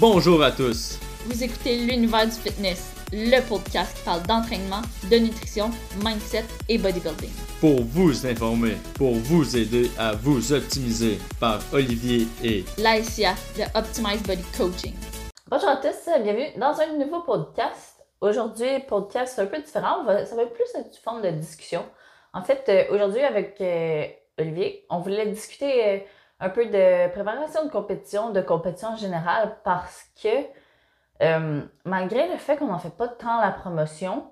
Bonjour à tous. Vous écoutez l'univers du fitness, le podcast qui parle d'entraînement, de nutrition, mindset et bodybuilding. Pour vous informer, pour vous aider à vous optimiser par Olivier et l'ASIA de Optimize Body Coaching. Bonjour à tous, bienvenue dans un nouveau podcast. Aujourd'hui, podcast un peu différent, ça va plus être une forme de discussion. En fait, euh, aujourd'hui avec euh, Olivier, on voulait discuter euh, un peu de préparation de compétition, de compétition en général, parce que euh, malgré le fait qu'on n'en fait pas tant la promotion,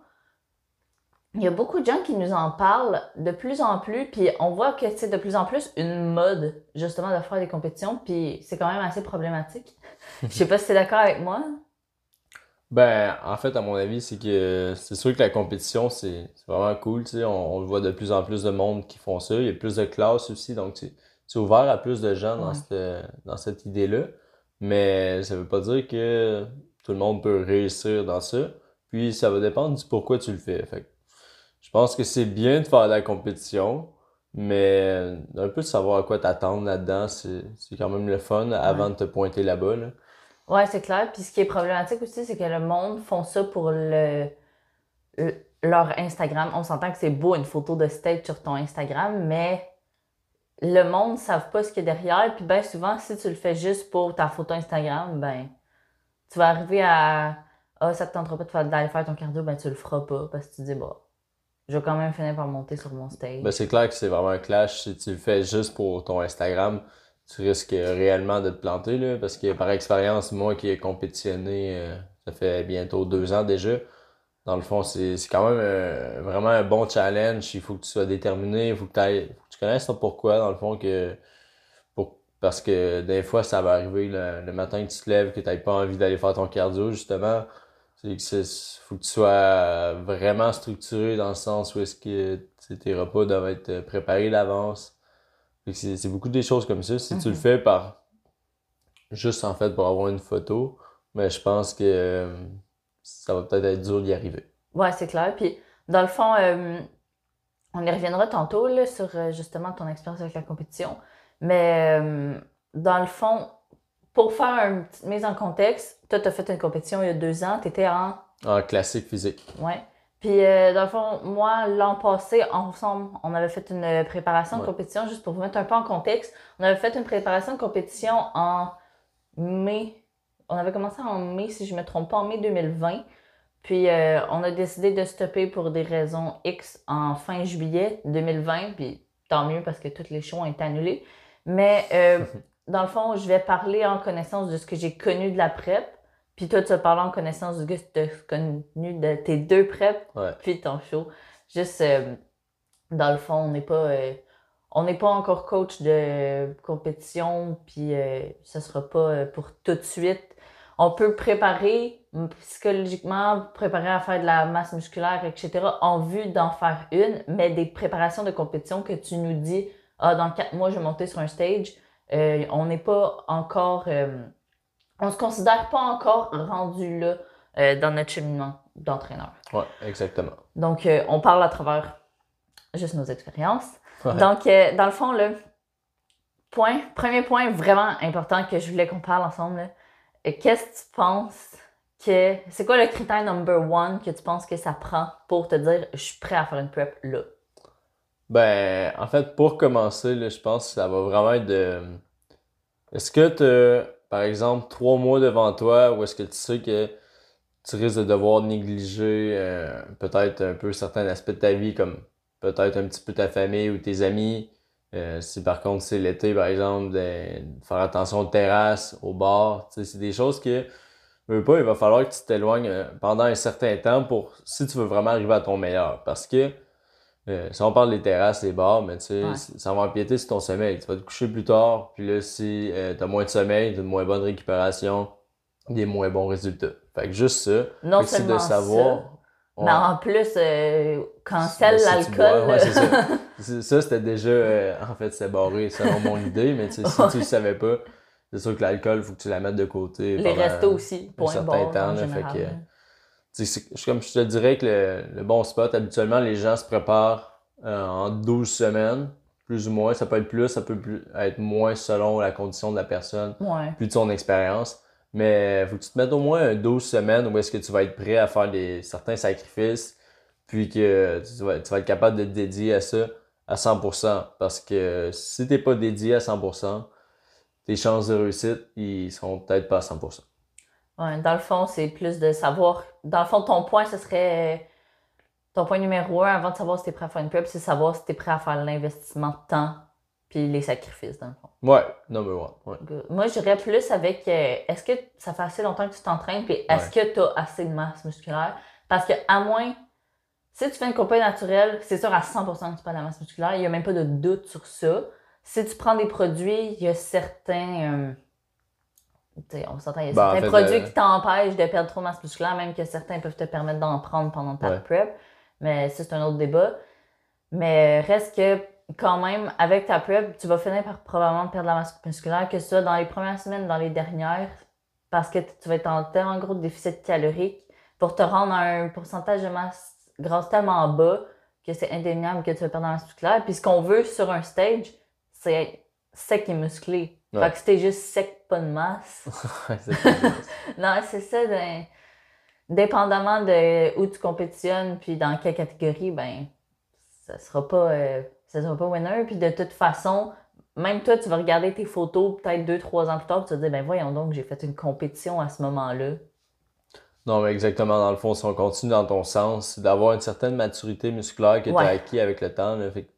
il y a beaucoup de gens qui nous en parlent de plus en plus, puis on voit que c'est de plus en plus une mode, justement, de faire des compétitions, puis c'est quand même assez problématique. Je sais pas si tu es d'accord avec moi. Ben, en fait, à mon avis, c'est que c'est sûr que la compétition, c'est vraiment cool, tu sais. On, on, voit de plus en plus de monde qui font ça. Il y a plus de classes aussi, donc c'est ouvert à plus de gens dans cette, dans cette idée-là. Mais ça veut pas dire que tout le monde peut réussir dans ça. Puis ça va dépendre du pourquoi tu le fais. Fait je pense que c'est bien de faire de la compétition, mais un peu de savoir à quoi t'attendre là-dedans, c'est quand même le fun avant de te pointer là-bas. Là. Ouais, c'est clair. Puis ce qui est problématique aussi, c'est que le monde font ça pour le, leur Instagram. On s'entend que c'est beau une photo de stage sur ton Instagram, mais le monde ne savent pas ce qu'il y a derrière. Puis bien souvent, si tu le fais juste pour ta photo Instagram, ben tu vas arriver à Ah, ça te tentera pas d'aller faire ton cardio, ben tu le feras pas parce que tu dis bah je vais quand même finir par monter sur mon stage. Ben, c'est clair que c'est vraiment un clash. Si tu le fais juste pour ton Instagram, tu risques réellement de te planter là, parce que par expérience, moi qui ai compétitionné, euh, ça fait bientôt deux ans déjà. Dans le fond, c'est quand même euh, vraiment un bon challenge. Il faut que tu sois déterminé, il faut que, faut que tu connaisses ton pourquoi, dans le fond, que parce que des fois, ça va arriver le, matin que tu te lèves, que tu n'as pas envie d'aller faire ton cardio, justement. Que faut que tu sois vraiment structuré dans le sens où est-ce que tes repas doivent être préparés d'avance. C'est beaucoup des choses comme ça. Si tu le mm-hmm. fais par juste en fait pour avoir une photo, mais je pense que euh, ça va peut-être être dur d'y arriver. Ouais, c'est clair. Puis dans le fond, euh, on y reviendra tantôt là, sur euh, justement ton expérience avec la compétition. Mais euh, dans le fond, pour faire une petite mise en contexte, toi, tu as fait une compétition il y a deux ans, tu étais en. En classique physique. Ouais. Puis, euh, dans le fond, moi, l'an passé, ensemble, on avait fait une préparation de compétition, juste pour vous mettre un peu en contexte. On avait fait une préparation de compétition en mai. On avait commencé en mai, si je ne me trompe pas, en mai 2020. Puis, euh, on a décidé de stopper pour des raisons X en fin juillet 2020. Puis, tant mieux parce que tous les shows ont été annulés. Mais euh, dans le fond, je vais parler en connaissance de ce que j'ai connu de la PrEP. Puis toi, tu vas parler en connaissance de ce que tu as connu de tes deux PrEP, puis ton show. Juste, euh, dans le fond, on n'est pas, on n'est pas encore coach de compétition, puis ce sera pas pour tout de suite. On peut préparer psychologiquement, préparer à faire de la masse musculaire, etc., en vue d'en faire une, mais des préparations de compétition que tu nous dis ah, dans quatre mois, je vais monter sur un stage. Euh, on n'est pas encore. Euh, on se considère pas encore rendu là euh, dans notre cheminement d'entraîneur. Oui, exactement. Donc, on parle à travers juste nos expériences. Donc, dans le fond, le point, premier point vraiment important que je voulais qu'on parle ensemble, qu'est-ce que tu penses que. C'est quoi le critère number one que tu penses que ça prend pour te dire je suis prêt à faire une prep là? Ben, en fait, pour commencer, là, je pense que ça va vraiment être de. Est-ce que tu par exemple, trois mois devant toi ou est-ce que tu sais que tu risques de devoir négliger euh, peut-être un peu certains aspects de ta vie, comme peut-être un petit peu ta famille ou tes amis? Euh, si par contre c'est l'été, par exemple, de, faire attention aux terrasses, au bar, c'est des choses que veux pas, il va falloir que tu t'éloignes euh, pendant un certain temps pour si tu veux vraiment arriver à ton meilleur. Parce que euh, si on parle des terrasses, des bars, mais tu sais, ça va empiéter sur ton sommeil. Tu vas te coucher plus tard, puis là, si euh, tu as moins de sommeil, tu as une moins bonne récupération, des moins bons résultats. Fait que juste ça, non c'est de savoir. Mais en plus, euh, cancelle l'alcool. Ouais, ça. ça, c'était déjà, euh, en fait, c'est barré selon mon idée, mais si tu le savais pas, c'est sûr que l'alcool, il faut que tu la mettes de côté. Les restos aussi, pour un certain temps. fait que, comme je te dirais que le, bon spot, habituellement, les gens se préparent euh, en 12 semaines, plus ou moins. Ça peut être plus, ça peut être moins selon la condition de la personne, plus de son expérience. Mais faut que tu te mettes au moins un 12 semaines où est-ce que tu vas être prêt à faire des, certains sacrifices, puis que tu vas, tu vas être capable de te dédier à ça à 100%. Parce que si t'es pas dédié à 100%, tes chances de réussite, ils seront peut-être pas à 100%. Ouais, dans le fond, c'est plus de savoir. Dans le fond, ton point, ce serait. Ton point numéro un avant de savoir si t'es prêt à faire une pub, c'est savoir si t'es prêt à faire l'investissement de temps puis les sacrifices, dans le fond. Ouais, number one. Ouais. Moi, je dirais plus avec euh, est-ce que ça fait assez longtemps que tu t'entraînes, puis est-ce que tu as assez de masse musculaire? Parce que, à moins, si tu fais une compagnie naturelle, c'est sûr à 100% que tu pas de la masse musculaire, il n'y a même pas de doute sur ça. Si tu prends des produits, il y a certains. euh, on s'entend, il y a Ben, en certains fait, produits euh, qui t'empêchent de perdre trop de masse musculaire, même que certains peuvent te permettre d'en prendre pendant ta Ouais. prep. Mais ça, c'est un autre débat. Mais reste que, quand même, avec ta prep, tu vas finir par probablement perdre la masse musculaire, que ce soit dans les premières semaines, dans les dernières, parce que tu vas être en tellement gros déficit calorique pour te rendre à un pourcentage de masse grasse tellement bas que c'est indéniable que tu vas perdre la masse musculaire. Puis ce qu'on veut sur un stage, c'est être sec et musclé. Ouais. Fait que si t'es juste sec, pas de masse. Non, c'est ça. de- dépendamment de où tu compétitionnes, puis dans quelle catégorie, ben, ça sera pas, euh, ça sera pas winner. Puis de toute façon, même toi, tu vas regarder tes photos peut-être deux, trois ans plus tard, puis tu vas te dire, ben voyons donc, j'ai fait une compétition à ce moment-là. Non, mais exactement, dans le fond, si on continue dans ton sens, c'est d'avoir une certaine maturité musculaire que tu as acquis avec le temps. là. Fait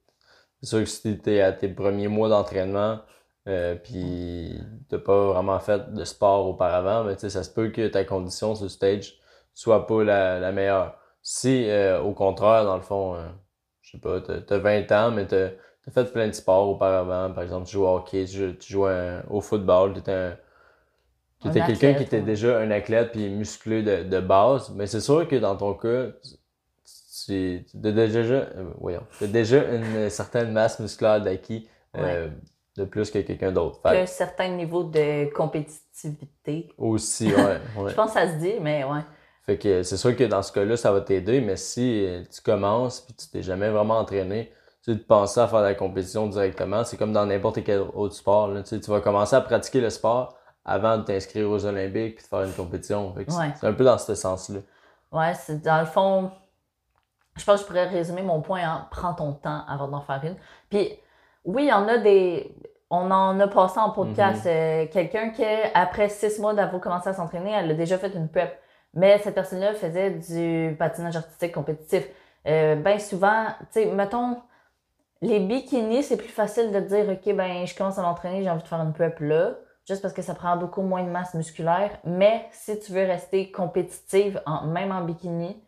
c'est sûr que si tu à tes premiers mois d'entraînement, euh, puis t'as pas vraiment fait de sport auparavant, mais tu sais, ça se peut que ta condition sur le stage soit pas la, la meilleure. Si, euh, au contraire, dans le fond, euh, sais pas, t'as, t'as 20 ans, mais t'as, t'as fait plein de sports auparavant, par exemple, tu joues au hockey, tu, joues- tu au football, t'étais un, t'étais quelqu'un qui était ouais. déjà un athlète puis musclé de, de base, mais c'est sûr que dans ton cas, tu t'as déjà, euh, voyons, déjà une certaine masse musculaire d'acquis euh, de plus que quelqu'un d'autre. Fait un certain niveau de compétitivité. aussi, ouais, ouais. Je pense que ça se dit, mais ouais. Fait que c'est sûr que dans ce cas-là, ça va t'aider, mais si tu commences puis tu t'es jamais vraiment entraîné, tu sais, de penser à faire la compétition directement, c'est comme dans n'importe quel autre sport. Là. Tu sais, tu vas commencer à pratiquer le sport avant de t'inscrire aux Olympiques puis de faire une compétition. Fait que c'est- Ouais. un peu dans ce sens-là. Ouais, c'est dans le fond, je pense que je pourrais résumer mon point en prends ton temps avant d'en faire une. Puis oui, on a des. On en a passé en podcast. euh, Quelqu'un qui, après six mois d'avoir commencé à s'entraîner, elle a déjà fait une prep. Mais cette personne-là faisait du patinage artistique compétitif. Euh, ben souvent, tu sais, mettons, les bikinis, c'est plus facile de dire, OK, ben je commence à m'entraîner, j'ai envie de faire une prep là, juste parce que ça prend beaucoup moins de masse musculaire. Mais si tu veux rester compétitive, en, même en bikini,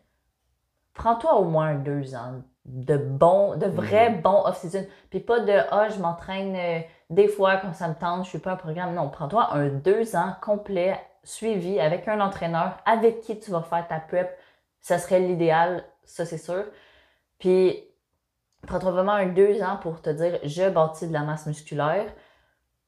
prends-toi au moins deux ans de bons, de vrais bons off-season. Puis pas de ah, je m'entraîne euh, des fois quand ça me tente, je suis pas un programme. Non, prends-toi un deux ans complet, suivi avec un entraîneur avec qui tu vas faire ta prep. Ça serait l'idéal, ça c'est sûr. Puis prends-toi vraiment un deux ans pour te dire je bâtis de la masse musculaire.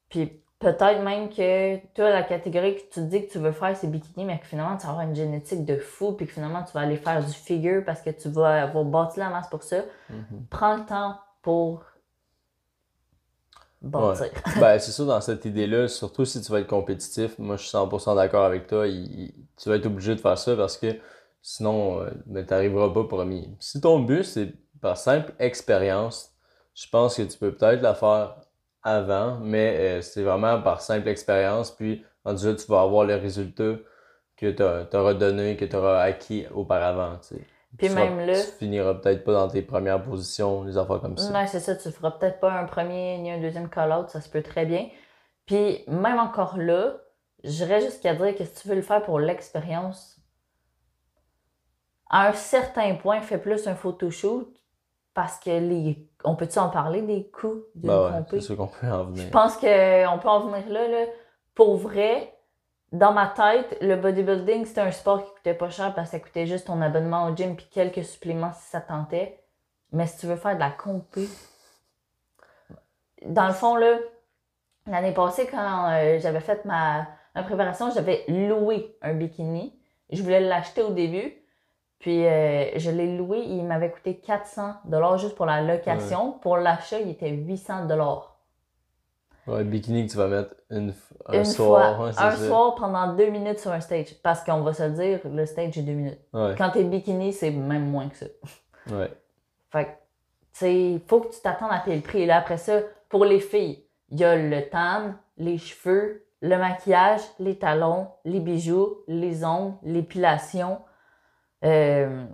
Puis peut-être même que toi, la catégorie que tu te dis que tu veux faire, c'est bikini, mais que finalement, tu vas avoir une génétique de fou, puis que finalement, tu vas aller faire du figure parce que tu vas avoir bâti la masse pour ça. Mhm. Prends le temps pour bâtir. ben, c'est sûr, dans cette idée-là, surtout si tu vas être compétitif, moi je suis 100% d'accord avec toi, il- il- tu vas être obligé de faire ça parce que sinon, euh, ben, t'arriveras pas premier. Si ton but, c'est par simple expérience, je pense que tu peux peut-être la faire avant, mais euh, c'est vraiment par simple expérience, puis rendu là, tu vas avoir les résultats que tu auras donné, que tu auras acquis auparavant, tu. Puis Tu seras- même là- Tu finiras peut-être pas dans tes premières positions, des affaires comme ça. Non, c'est ça, tu feras peut-être pas un premier ni un deuxième call-out, ça se peut très bien. Puis même encore là, j'irais jusqu'à dire que si tu veux le faire pour l'expérience, à un certain point, fais plus un photoshoot parce que les. On peut-tu en parler des coûts d'une Ben ouais, compé? c'est sûr qu'on peut en venir. Je pense qu'on peut en venir là, là. Pour vrai, dans ma tête, le bodybuilding, c'était un sport qui coûtait pas cher parce que ça coûtait juste ton abonnement au gym puis quelques suppléments si ça tentait. Mais si tu veux faire de la compé, dans le fond, là, l'année passée, quand euh, j'avais fait ma, ma préparation, j'avais loué un bikini. Je voulais l'acheter au début. Puis euh, je l'ai loué, il m'avait coûté 400 juste pour la location. Pour l'achat, il était 800 Ouais, Ouais, bikini que tu vas mettre une, un Une soir. fois, un ça. soir pendant deux minutes sur un stage. Parce qu'on va se le dire, le stage est deux minutes. Ouais, Quand t'es bikini, c'est même moins que ça. ouais. Fait que, tu sais, il faut que tu t'attendes à payer le prix. Et là, après ça, pour les filles, il y a le tan, les cheveux, le maquillage, les talons, les bijoux, les ongles, l'épilation. Euh,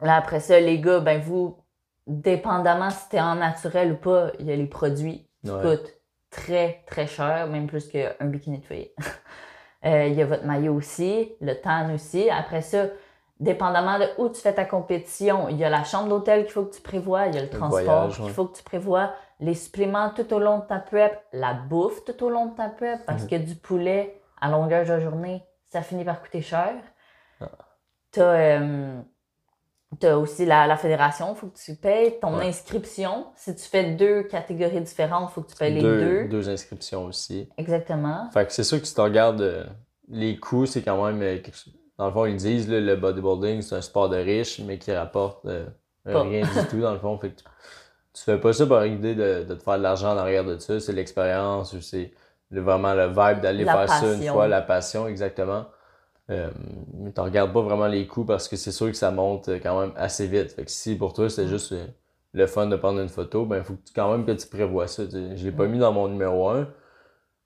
là, après ça, les gars, ben vous, dépendamment si t'es en naturel ou pas, il y a les produits qui Ouais. coûtent très, très cher, même plus qu'un bikini de fille. Euh, Il y a votre maillot aussi, le tan aussi. Après ça, dépendamment de où tu fais ta compétition, il y a la chambre d'hôtel qu'il faut que tu prévois, il y a le, transport qu'il ouais. faut que tu prévois, les suppléments tout au long de ta prep, la bouffe tout au long de ta prep, parce Mhm. que du poulet à longueur de journée, ça finit par coûter cher. Ah. T'as euh, t'as aussi la, la fédération, il faut que tu payes ton Ouais. inscription. Si tu fais deux catégories différentes, il faut que tu payes les deux, deux. deux inscriptions aussi. Exactement. Fait que c'est sûr que si tu regardes euh, les coûts, c'est quand même euh, Dans le fond, ils disent là, le bodybuilding, c'est un sport de riches, mais qui rapporte euh, rien du tout dans le fond. Fait que tu, tu fais pas ça par l'idée de, de te faire de l'argent en arrière de ça. C'est l'expérience ou c'est vraiment le vibe d'aller faire ça une fois, la passion, exactement. Euh, mais tu regardes pas vraiment les coûts parce que c'est sûr que ça monte euh, quand même assez vite. Fait que si pour toi c'est juste euh, le fun de prendre une photo, ben faut que tu- quand même que tu prévois ça. Je l'ai pas mis dans mon numéro 1,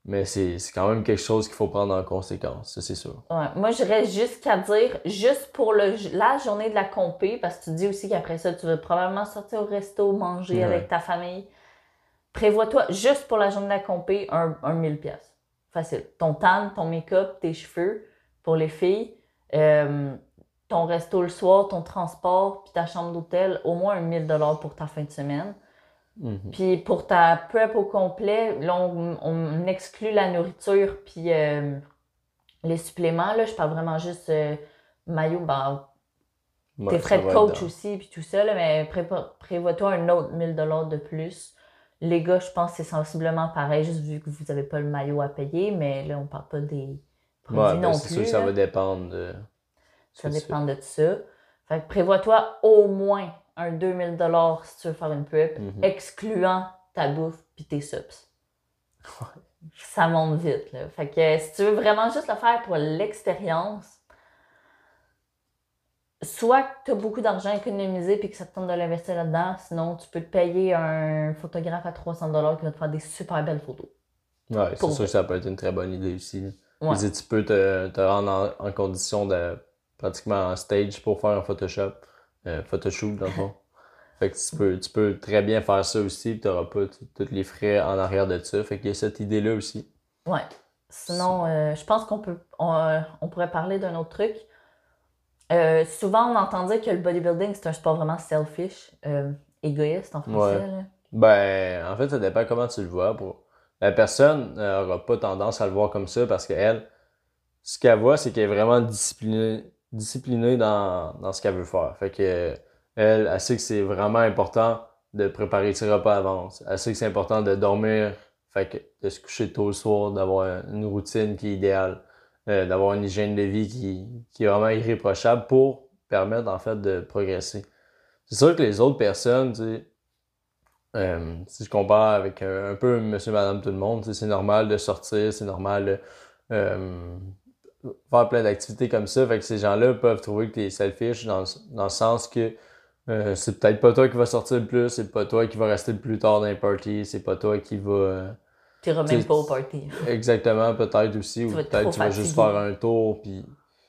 mais c'est quand même quelque chose qu'il faut prendre en conséquence, ça c'est sûr. Ouais. Moi, j'irais jusqu'à dire, juste pour le, la journée de la compé, parce que tu dis aussi qu'après ça, tu vas probablement sortir au resto, manger Ouais. avec ta famille. Prévois-toi, juste pour la journée de la compé, un, un 1000 pièces. Facile. Ton tan, ton make-up, tes cheveux pour les filles, euh, ton resto le soir, ton transport, puis ta chambre d'hôtel, au moins un 1000 pour ta fin de semaine. Mhm. Puis pour ta prep au complet, là, on, on exclut la nourriture puis euh, les suppléments. Là, je parle vraiment juste euh, maillot, ben, Ouais, tes frais de coach aussi, puis tout ça, là, mais prévois-toi un autre 1000 de plus. Les gars, je pense que c'est sensiblement pareil, juste vu que vous n'avez pas le maillot à payer, mais là, on parle pas des produits Ouais, ben, non plus. sûr ça va dépendre de. Ça c'est dépend de ça. Fait que prévois-toi au moins un 2000 si tu veux faire une prep, Mhm. excluant ta bouffe puis tes subs. Ça monte vite, là. Fait que euh, si tu veux vraiment juste le faire pour l'expérience, soit que tu as beaucoup d'argent économisé puis que ça te tente de l'investir là-dedans, sinon tu peux te payer un photographe à 300 qui va te faire des super belles photos. Ouais, c'est Pour sûr que ça peut être une très bonne idée aussi. Ouais. tu peux te, te rendre en, en condition de pratiquement en stage pour faire un Photoshop, euh, photoshoot dans le fond. Fait que tu peux, tu peux très bien faire ça aussi, tu n'auras pas tous les frais en arrière de ça. Fait qu'il y a cette idée-là aussi. Ouais. Sinon, euh, je pense qu'on peut on, euh, on pourrait parler d'un autre truc. Euh, souvent, on entend dire que le bodybuilding, c'est un sport vraiment selfish, euh, égoïste en français. Ouais. Ben, en fait, ça dépend comment tu le vois. Pour... La personne n'aura pas tendance à le voir comme ça parce qu'elle, ce qu'elle voit, c'est qu'elle est vraiment disciplinée, disciplinée dans, dans ce qu'elle veut faire. Fait que elle, elle sait que c'est vraiment important de préparer ses repas à. Elle sait que c'est important de dormir, fait que de se coucher tôt le soir, d'avoir une routine qui est idéale, euh, d'avoir une hygiène de vie qui, qui est vraiment irréprochable pour permettre en fait de progresser. C'est sûr que les autres personnes, tu sais, euh, si je compare avec un, un peu monsieur, madame, tout le monde, c'est normal de sortir, c'est normal de euh, faire plein d'activités comme ça. Fait que ces gens-là peuvent trouver que tu es selfish dans, le- dans le sens que euh, c'est peut-être pas toi qui va sortir le plus, c'est pas toi qui va rester le plus tard dans les parties, c'est pas toi qui va. euh, Tu iras même pas au party. exactement, peut-être aussi, ou peut-être tu vas juste faire un tour puis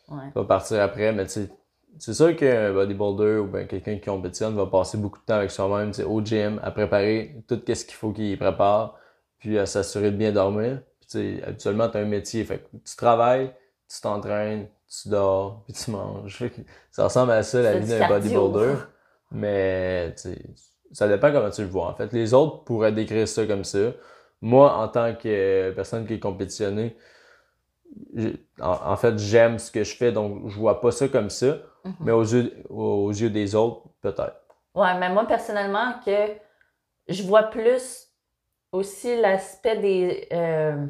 Ouais. tu vas partir après, mais tu sais, c'est sûr qu'un bodybuilder ou ben quelqu'un qui compétitionne va passer beaucoup de temps avec soi-même, au gym, à préparer tout ce qu'il faut qu'il prépare, puis à s'assurer de bien dormir. Puis habituellement, tu as un métier, fait que tu travailles, tu t'entraînes, tu dors, puis tu manges. Ça ressemble à ça, la vie du d'un bodybuilder. Mais ça dépend comment tu le vois. En fait, les autres pourraient décrire ça comme ça. Moi, en tant que personne qui est compétitionnée, en, en fait, j'aime ce que je fais, donc je vois pas ça comme ça. Mhm. Mais aux yeux, aux yeux des autres, peut-être. Ouais, mais moi, personnellement, que je vois plus aussi l'aspect des. euh,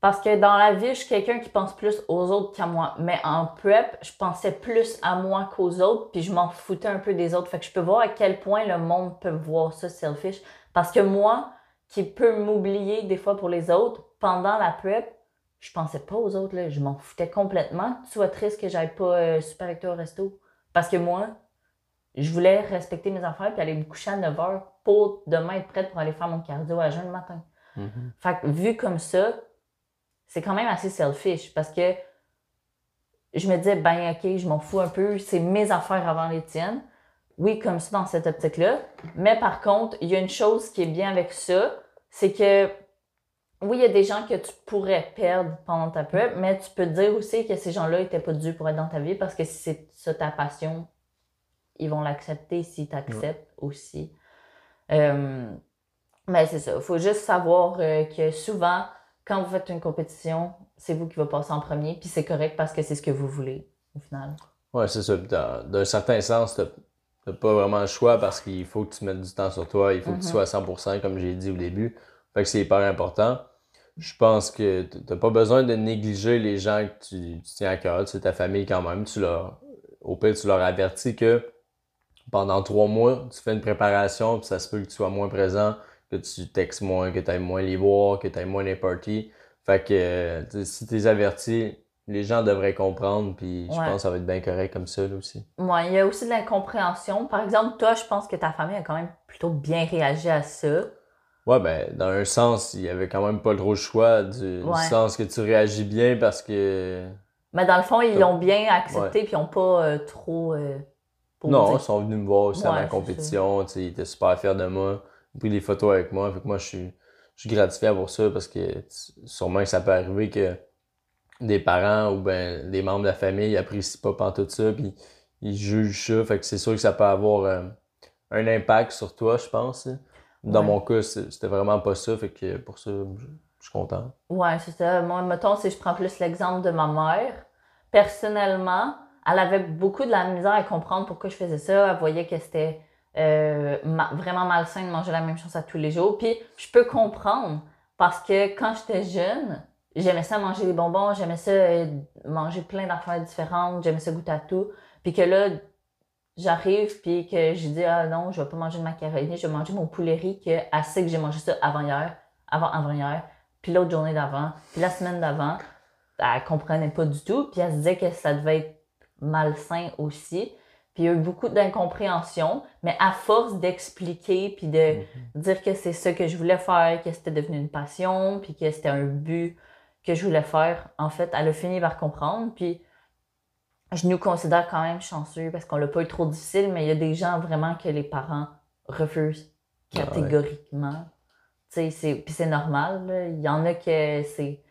Parce que dans la vie, je suis quelqu'un qui pense plus aux autres qu'à moi. Mais en prep, je pensais plus à moi qu'aux autres, puis je m'en foutais un peu des autres. Fait que je peux voir à quel point le monde peut voir ça selfish. Parce que moi, qui peut m'oublier des fois pour les autres. Pendant la prep, je pensais pas aux autres, là. je m'en foutais complètement. Tu sois triste que j'aille pas euh, super avec toi au resto. Parce que moi, je voulais respecter mes affaires puis aller me coucher à 9 h pour demain être prête pour aller faire mon cardio à jeun le matin. Mhm. Fait que vu comme ça, c'est quand même assez selfish parce que je me disais, ben ok, je m'en fous un peu, c'est mes affaires avant les tiennes. Oui, comme ça dans cette optique-là. Mais par contre, il y a une chose qui est bien avec ça, c'est que oui, il y a des gens que tu pourrais perdre pendant ta prep, mais tu peux te dire aussi que ces gens-là n'étaient pas dus pour être dans ta vie parce que si c'est ça ta passion, ils vont l'accepter s'ils t'acceptent aussi. Euh, mais c'est ça. Il faut juste savoir euh, que souvent, quand vous faites une compétition, c'est vous qui va passer en premier, puis c'est correct parce que c'est ce que vous voulez, au final. Ouais, c'est ça. D'un certain sens, t'as t'as pas vraiment le choix parce qu'il faut que tu mettes du temps sur toi. Il faut que tu Mhm. sois à 100%, comme j'ai dit au début. Fait que c'est hyper important. Je pense que t'as pas besoin de négliger les gens que tu, tu tiens à cœur. C'est ta famille quand même. Tu leur, au pire, tu leur avertis que pendant trois mois, tu fais une préparation, puis ça se peut que tu sois moins présent, que tu textes moins, que tu ailles moins les voir, que tu ailles moins les parties. Fait que si tu les avertis, les gens devraient comprendre, puis je Ouais. pense que ça va être bien correct comme ça là aussi. Ouais, il y a aussi de l'incompréhension. Par exemple, toi, je pense que ta famille a quand même plutôt bien réagi à ça. Ouais, ben, dans un sens, il y avait quand même pas trop le choix, du, du sens que tu réagis bien parce que. Mais dans le fond, ils l'ont bien accepté, puis ils n'ont pas euh, trop. euh, Non, ils sont venus me voir aussi à ma compétition, tu sais, ils étaient super fiers de moi, ils ont pris des photos avec moi, fait que moi, je suis, je suis gratifié pour ça parce que sûrement que ça peut arriver que des parents ou ben des membres de la famille apprécient pas pantoute ça, puis ils jugent ça, fait que c'est sûr que ça peut avoir euh, un impact sur toi, je pense. hein. Dans Ouais. mon cas, c'était vraiment pas ça, fait que pour ça, je, je suis content. Ouais, c'est ça. Moi, mettons, si je prends plus l'exemple de ma mère, personnellement, elle avait beaucoup de la misère à comprendre pourquoi je faisais ça. Elle voyait que c'était euh, ma- vraiment malsain de manger la même chose à tous les jours. Puis, je peux comprendre parce que quand j'étais jeune, j'aimais ça manger des bonbons, j'aimais ça euh, manger plein d'affaires différentes, j'aimais ça goûter à tout. Puis que là, j'arrive puis que je dis ah non, je vais pas manger de macaroni, je vais manger mon poulet riz que sait que j'ai mangé ça avant hier, avant avant hier, puis l'autre journée d'avant, puis la semaine d'avant, elle comprenait pas du tout, puis elle se disait que ça devait être malsain aussi. Puis il y a eu beaucoup d'incompréhension, mais à force d'expliquer puis de dire que c'est ça que je voulais faire, que c'était devenu une passion, puis que c'était un but que je voulais faire, en fait, elle a fini par comprendre. Puis je nous considère quand même chanceux parce qu'on l'a pas eu trop difficile, mais il y a des gens vraiment que les parents refusent Ah ouais. catégoriquement. Sais, c'est- puis c'est normal. là. Il y en a que c'est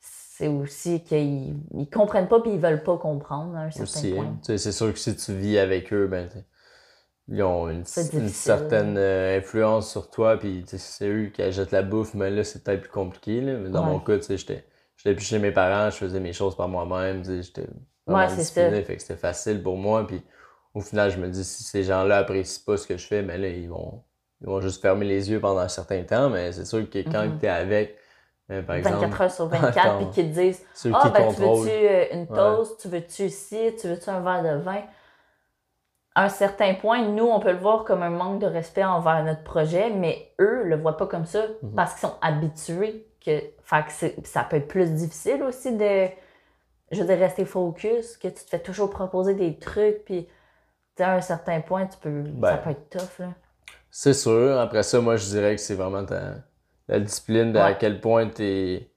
c'est aussi qu'ils ils comprennent pas puis ils veulent pas comprendre à un certain aussi. point. hein. Sais, C'est sûr que si tu vis avec eux, ben, ils ont une, certaine euh, influence sur toi, puis c'est eux qui achètent la bouffe, mais là, c'est peut-être plus compliqué. Là. Mais dans Ouais. mon cas, j'étais j'étais plus chez mes parents, je faisais mes choses par moi-même, j'étais Ouais, c'est discipliné, fait que c'était facile pour moi. Puis au final, je me dis, si ces gens-là apprécient pas ce que je fais, ben là, ils vont, ils vont juste fermer les yeux pendant un certain temps, mais c'est sûr que quand Mhm. tu es avec, euh, par exemple, 24 heures sur 24, Attends. puis qu'ils te disent Ah, ben, tu veux-tu euh, une toast, tu veux-tu ci, tu veux-tu un verre de vin? À un certain point, nous, on peut le voir comme un manque de respect envers notre projet, mais eux le voient pas comme ça Mhm. parce qu'ils sont habitués. Que, fait que ça peut être plus difficile aussi de, je veux dire, rester focus, que tu te fais toujours proposer des trucs, puis tu à un certain point, tu peux, ça Ben, peut être tough. Là. C'est sûr. Après ça, moi, je dirais que c'est vraiment ta, la discipline de à quel point t'es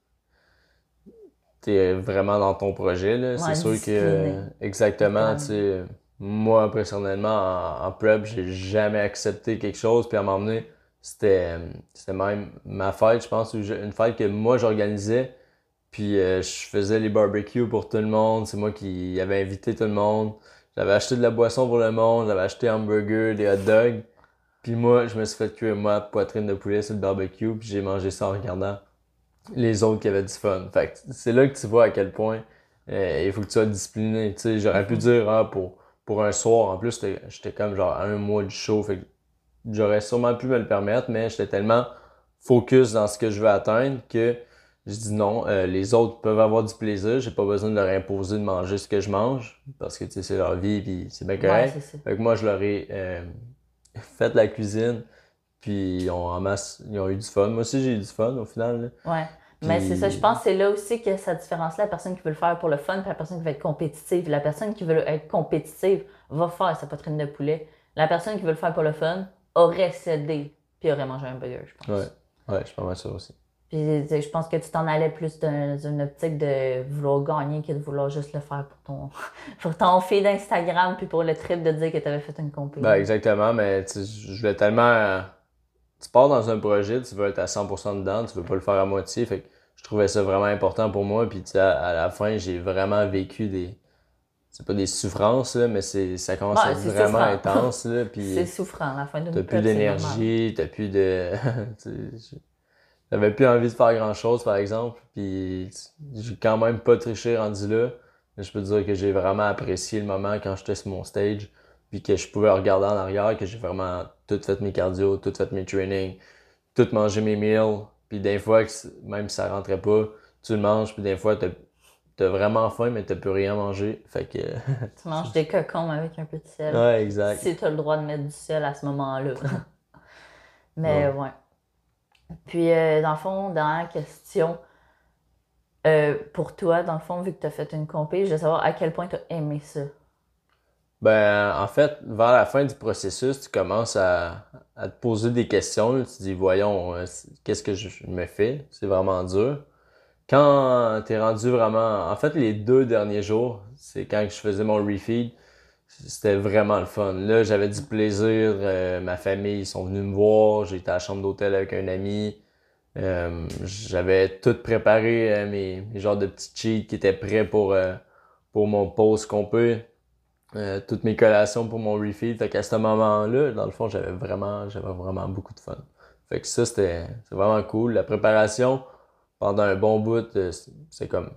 es vraiment dans ton projet. Ouais, c'est sûr que, exactement, tu sais, moi, personnellement, en, en prep, j'ai jamais accepté quelque chose. Puis à un moment donné, c'était c'était même ma fête, je pense, une fête que moi, j'organisais. Puis euh, je faisais les barbecues pour tout le monde. C'est moi qui avais invité tout le monde. J'avais acheté de la boisson pour le monde. J'avais acheté hamburger, des hot dogs. Puis moi, je me suis fait cuire ma poitrine de poulet sur le barbecue, puis j'ai mangé ça en regardant les autres qui avaient du fun. Fait c'est là que tu vois à quel point euh, il faut que tu sois discipliné. J'aurais pu dire ah, pour, pour un soir, en plus, j'étais- comme genre à un mois du show, fait j'aurais sûrement pu me le permettre, mais j'étais tellement focus dans ce que je veux atteindre que je dis non, euh, les autres peuvent avoir du plaisir, j'ai pas besoin de leur imposer de manger ce que je mange, parce que tu sais, c'est leur vie, puis c'est bien Ouais, correct. ça. Fait que moi, je leur ai euh, fait la cuisine, Puis ils ont en masse, ils ont eu du fun. Moi aussi, j'ai eu du fun au final. là. Ouais. Mais Puis- c'est ça, je pense que c'est là aussi que ça différencie la personne qui veut le faire pour le fun et la personne qui veut être compétitive. La personne qui veut être compétitive va faire sa poitrine de poulet. La personne qui veut le faire pour le fun aurait cédé puis aurait mangé un burger, je pense. Ouais. Ouais, je suis pas mal sûr aussi. Puis je pense que tu t'en allais plus dans une optique de vouloir gagner que de vouloir juste le faire pour ton, pour ton feed d'Instagram puis pour le trip de dire que tu avais fait une compé. Ben, exactement, mais tu je voulais tellement. Tu pars dans un projet, tu veux être à 100% dedans, tu veux pas le faire à moitié. Fait que je trouvais ça vraiment important pour moi. Puis à, à la fin, j'ai vraiment vécu des. C'est pas des souffrances, là, mais c'est, ça commence à être vraiment souffrant. intense. Là, c'est souffrant à la fin d'une t'as plus d'énergie, t'as plus de. J'avais plus envie de faire grand chose, par exemple. Puis j'ai quand même pas triché rendu là. Mais je peux te dire que j'ai vraiment apprécié le moment quand j'étais sur mon stage. Puis que je pouvais regarder en arrière, que j'ai vraiment tout fait mes cardio, tout fait mes trainings, tout mangé mes meals. Puis des fois, même si ça rentrait pas, tu le manges. Puis des fois, t'as t'as vraiment faim, mais t'as plus rien mangé. Fait que. Tu manges des cocons avec un peu de sel. ouais, exact. Si tu as le droit de mettre du sel à ce moment-là. Mais ouais. Puis, euh, dans le fond, dernière question. Euh, pour toi, dans le fond, vu que tu as fait une compé, je veux savoir à quel point tu as aimé ça. Ben, en fait, vers la fin du processus, tu commences à, te poser des questions. Tu te dis, voyons, euh, qu'est-ce que je me fais? C'est vraiment dur. Quand t'es rendu vraiment... En fait, les deux derniers jours, c'est quand je faisais mon refeed, c'était vraiment le fun. Là, j'avais du plaisir. euh, ma famille, ils sont venus me voir. J'étais à la chambre d'hôtel avec un ami. Euh, j'avais tout préparé, euh, mes, genres de petits cheats qui étaient prêts pour, pour mon pause qu'on peut toutes mes collations pour mon refeed. Fait qu'à ce moment-là, dans le fond, j'avais vraiment, j'avais vraiment beaucoup de fun. Fait que ça, c'était vraiment cool. La préparation, pendant un bon bout, c'est comme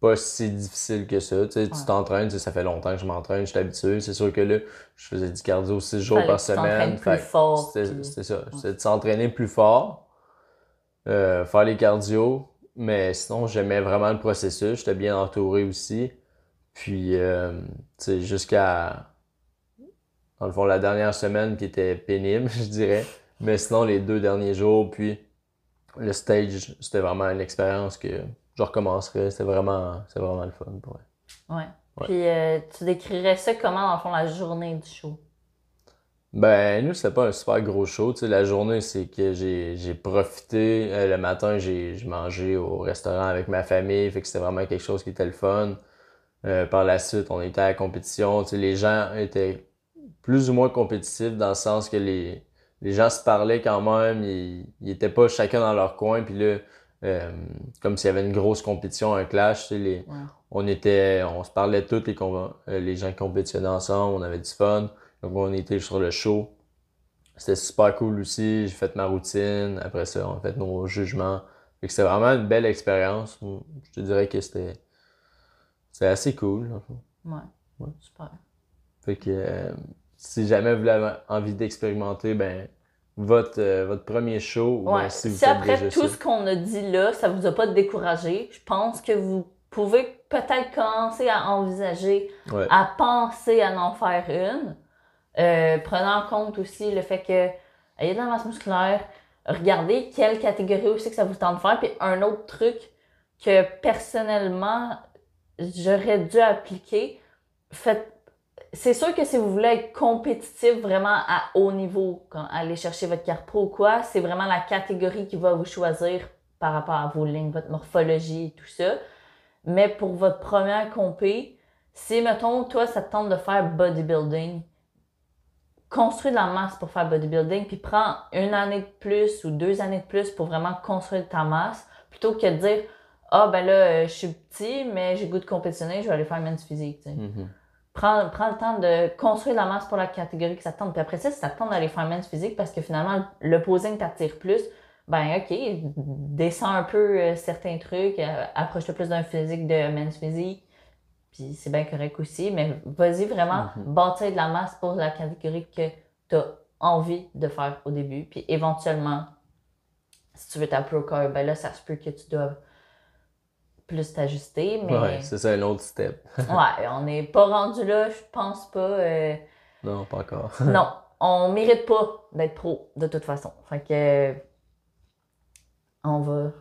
pas si difficile que ça. Tu sais, tu Ouais. t'entraînes, tu ça fait longtemps que je m'entraîne, je suis habitué. C'est sûr que là, je faisais du cardio six jours Fallait par semaine. plus Fait fort, C'était puis- ça. C'était de s'entraîner plus fort, euh, faire les cardio. Mais sinon, j'aimais vraiment le processus. J'étais bien entouré aussi. Puis, euh, tu sais, jusqu'à, dans le fond, la dernière semaine qui était pénible, je dirais. Mais sinon, les deux derniers jours, puis le stage, c'était vraiment une expérience que je recommencerais. C'était vraiment, c'était vraiment le fun pour elle. Ouais. Ouais. Puis, euh, tu décrirais ça comment, dans le fond, la journée du show? Ben, nous, c'était pas un super gros show. Tu sais, la journée, c'est que j'ai, j'ai profité. Euh, le matin, j'ai, mangé au restaurant avec ma famille. Fait que c'était vraiment quelque chose qui était le fun. Euh, par la suite, on était à la compétition. Tu sais, les gens étaient plus ou moins compétitifs dans le sens que les, les gens se parlaient quand même. Ils, ils étaient pas chacun dans leur coin. Puis là, euh, comme s'il y avait une grosse compétition, un clash, les, on était, on se parlait tous les, euh, les gens compétitionnaient ensemble. On avait du fun. Donc, on était sur le show. C'était super cool aussi. J'ai fait ma routine. Après ça, on a fait nos jugements. C'était vraiment une belle expérience. Je te dirais que c'était, assez cool. Ouais. Ouais. Super. Fait que euh, si jamais vous avez envie d'expérimenter, ben, votre, euh, votre premier show, ou Ouais. si vous si faites après déjà tout ça. ce qu'on a dit là, ça vous a pas découragé, je pense que vous pouvez peut-être commencer à envisager, Ouais. à penser à en faire une. Euh, prenant en compte aussi le fait que ayez de la masse musculaire, regardez quelle catégorie aussi que ça vous tente de faire. Puis un autre truc que personnellement j'aurais dû appliquer, faites c'est sûr que si vous voulez être compétitif vraiment à haut niveau, quand aller chercher votre carte pro ou quoi, c'est vraiment la catégorie qui va vous choisir par rapport à vos lignes, votre morphologie tout ça. Mais pour votre première compé, si, mettons, toi, ça te tente de faire bodybuilding, construis de la masse pour faire bodybuilding, puis prends une année de plus ou deux années de plus pour vraiment construire ta masse, plutôt que de dire Ah, ben là, euh, je suis petit, mais j'ai goût de compétitionner, je vais aller faire men's physique. tu. Mhm. Prends, prends le temps de construire la masse pour la catégorie que ça te tente. Puis après ça, si ça te tente d'aller faire men's physique parce que finalement, le posing t'attire plus, ben ok, descends un peu euh, certains trucs, euh, approche-toi plus d'un physique de men's physique, puis c'est bien correct aussi, mais vas-y vraiment Mhm. bâtir de la masse pour la catégorie que tu as envie de faire au début. Puis éventuellement, si tu veux ta pro car, ben là, ça se peut que tu doives plus t'ajuster, mais Ouais, c'est ça un autre step. ouais, on n'est pas rendu là, je pense pas. euh, non, pas encore. non. on mérite pas d'être pro de toute façon. Fait que on va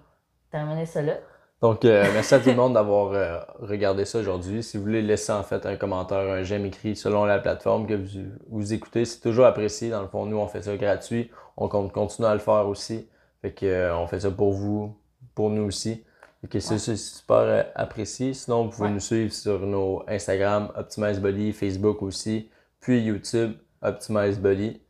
terminer ça là. Donc, euh, merci à tout le monde d'avoir euh, regardé ça aujourd'hui. Si vous voulez laisser en fait un commentaire, un j'aime écrit selon la plateforme que vous, vous écoutez, c'est toujours apprécié. Dans le fond, nous, on fait ça gratuit. On compte continuer à le faire aussi. Fait que, euh, on fait ça pour vous, pour nous aussi. Fait que c'est super euh, apprécié. Sinon, vous pouvez Ouais. nous suivre sur nos Instagram, Optimize Body, Facebook aussi, puis YouTube, Optimize Body.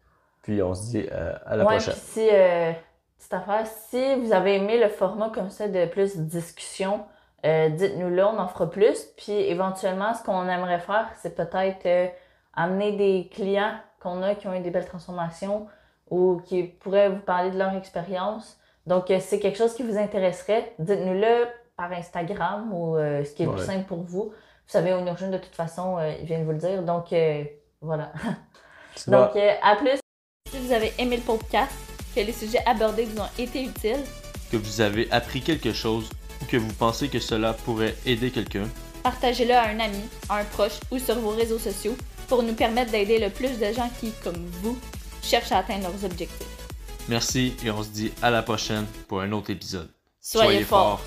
Puis on se dit euh, à la ouais, prochaine. si, euh, petite affaire, si vous avez aimé le format comme ça de plus discussion, euh, dites-nous là, on en fera plus. Puis éventuellement, ce qu'on aimerait faire, c'est peut-être amener des clients qu'on a qui ont eu des belles transformations ou qui pourraient vous parler de leur expérience. Donc, euh, si c'est quelque chose qui vous intéresserait, dites-nous-le par Instagram ou euh, ce qui est le plus simple pour vous. Vous savez, Onurjun, de toute façon, euh, il vient de vous le dire. Donc, euh, voilà. Donc, euh, à plus. Si vous avez aimé le podcast, que les sujets abordés vous ont été utiles, Que vous avez appris quelque chose ou que vous pensez que cela pourrait aider quelqu'un, partagez-le à un ami, à un proche ou sur vos réseaux sociaux pour nous permettre d'aider le plus de gens qui, comme vous, cherchent à atteindre leurs objectifs. Merci et on se dit à la prochaine pour un autre épisode. Soyez, forts.